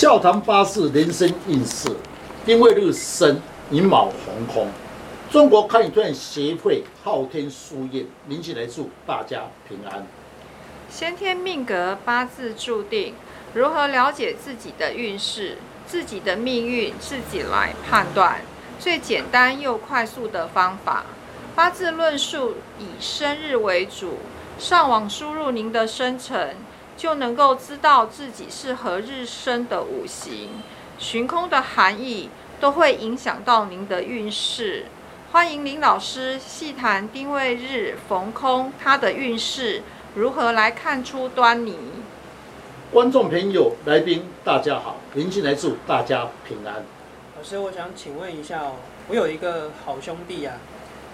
笑谈八字人生运势，丁未日生寅卯红空。中国看运协会昊天书院，您起来祝大家平安。先天命格八字注定，如何了解自己的运势、自己的命运，自己来判断。最简单又快速的方法，八字论述以生日为主，上网输入您的生辰。就能够知道自己是何日生的五行，寻空的含义都会影响到您的运势。欢迎林老师细谈丁未日逢空，它的运势如何来看出端倪？观众朋友、来宾，大家好，林进来祝大家平安。老师，我想请问一下哦，我有一个好兄弟啊，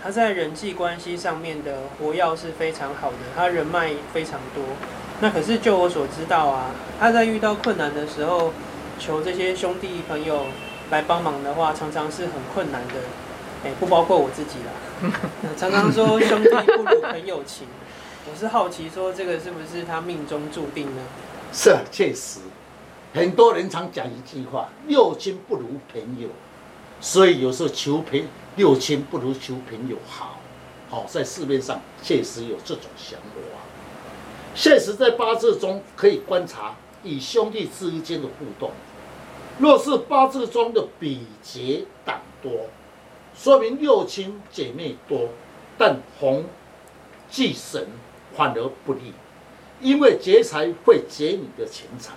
他在人际关系上面的活跃是非常好的，他人脉非常多。那可是就我所知道啊，他在遇到困难的时候，求这些兄弟朋友来帮忙的话，常常是很困难的。哎，不包括我自己啦。常常说兄弟不如朋友情，我是好奇说这个是不是他命中注定呢？是，确实，很多人常讲一句话：六亲不如朋友。所以有时候求朋六亲不如求朋友好。好，在市面上确实有这种想法。现实在八字中可以观察与兄弟之间的互动。若是八字中的比劫党多，说明六亲姐妹多，但红忌神反而不利，因为劫财会劫你的钱财。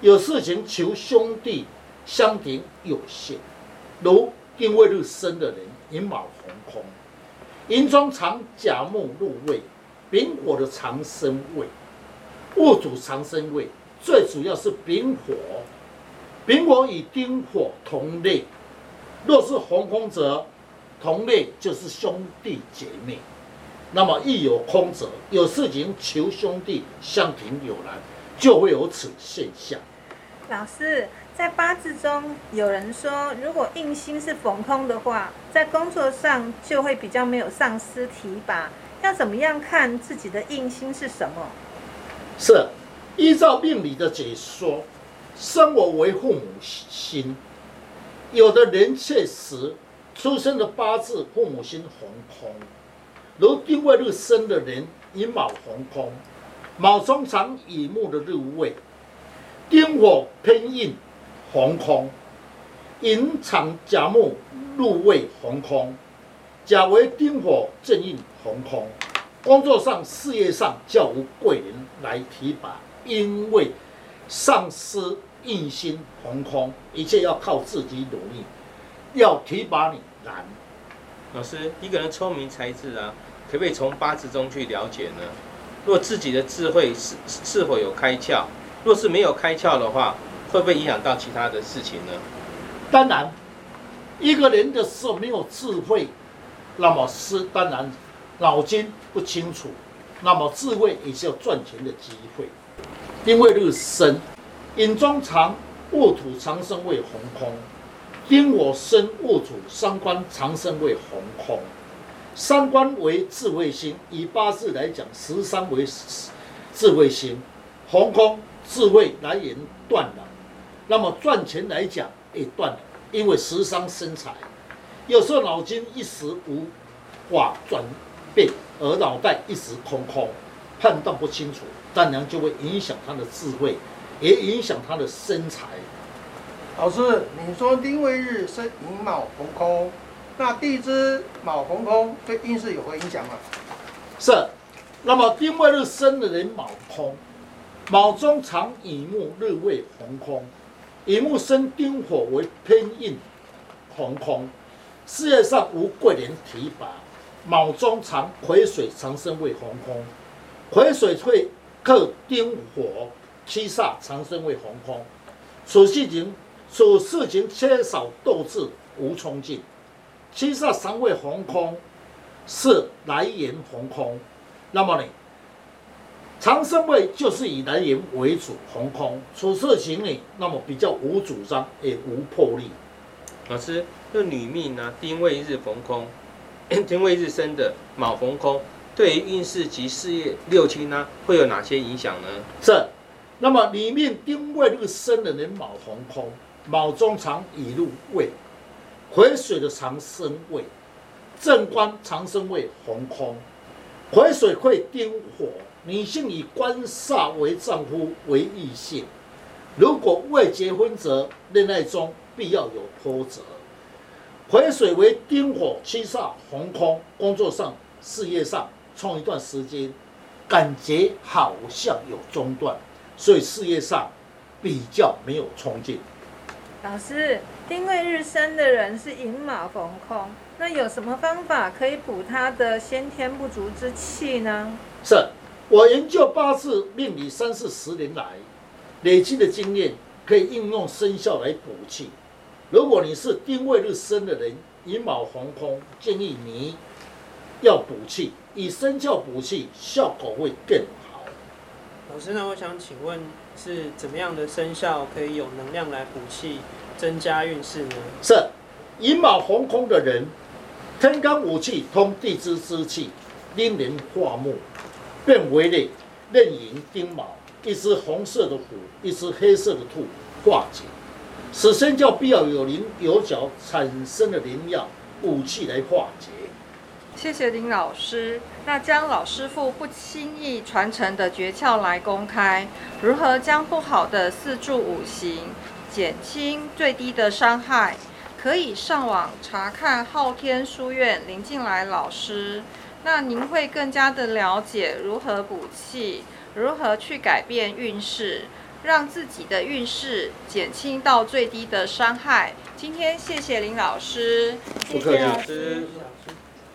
有事情求兄弟相挺有限，如定位日生的人寅卯红空，寅中藏甲木入位。丙火的长生位，戊土长生位，最主要是丙火。丙火与丁火同类，若是红空者，同类就是兄弟姐妹。那么一有空者，有事情求兄弟相挺有难，就会有此现象。老师，在八字中有人说，如果印星是逢空的话，在工作上就会比较没有上司提拔。要怎么样看自己的印星是什么？是依照命理的解说，生我为父母心。有的人确实出生的八字父母心红空，如丁未日生的人寅卯红空，卯中藏乙木的日位，丁火偏印红空，寅藏甲木入位红空。甲为丁火正印红空，工作上、事业上较无贵人来提拔，因为上司印星红空，一切要靠自己努力，要提拔你难。老师，一个人聪明才智啊，可不可以从八字中去了解呢？若自己的智慧是是否有开窍？若是没有开窍的话，会不会影响到其他的事情呢？当然，一个人的时候没有智慧。那么是当然，脑筋不清楚，那么智慧也是有赚钱的机会。因为日生，引中藏戊土长生为红空，丁我生戊土三官长生为红空，三官为智慧星，以八字来讲，十三为智慧星，红空智慧来源断了，那么赚钱来讲也断了，因为十三生财。有时候脑筋一时无法转变，而脑袋一时空空，判断不清楚，当然就会影响他的智慧，也影响他的身材。老师，你说丁未日生寅卯红空，那地支卯红空对运势有何影响吗？是。那么丁未日生的人卯空，卯中藏乙木日未红空，乙木生丁火为偏印红空。事业上无贵人提拔，卯中藏癸水长生为红空，癸水会克丁火，七煞长生为红空。处事情处事情缺少斗志，无冲劲。七煞常为红空，是来源红空。那么呢，长生位就是以来源为主，红空处事情呢，那么比较无主张，也无魄力。老师。这女命呢，丁未日逢空，丁未日生的卯逢空，对于运势及事业六亲呢，会有哪些影响呢？这那么里面丁未日生的人卯逢空，卯中藏乙入未，癸水的长生位，正官长生位逢空，癸水会丁火，女性以官煞为丈夫为异性，如果未结婚者，恋爱中必要有波折。癸水为丁火，七煞红空，工作上、事业上冲一段时间，感觉好像有中断，所以事业上比较没有冲劲。老师，丁未日生的人是寅马逢空，那有什么方法可以补他的先天不足之气呢？是我研究八字命理三四十年来累积的经验，可以应用生肖来补气。如果你是丁未日生的人，寅卯红空，建议你要补气，以生肖补气，效果会更好。老师，那我想请问，是怎么样的生肖可以有能量来补气、增加运势呢？是寅卯红空的人，天干五气通地支之气，令人化木，变为了壬寅丁卯，一只红色的虎，一只黑色的兔化解。此生叫必要有灵有角产生的灵药武器来化解。谢谢林老师。那将老师傅不轻易传承的诀窍来公开，如何将不好的四柱五行减轻最低的伤害？可以上网查看昊天书院林静来老师。那您会更加的了解如何补气，如何去改变运势。让自己的运势减轻到最低的伤害。今天谢谢林老师，谢谢老师。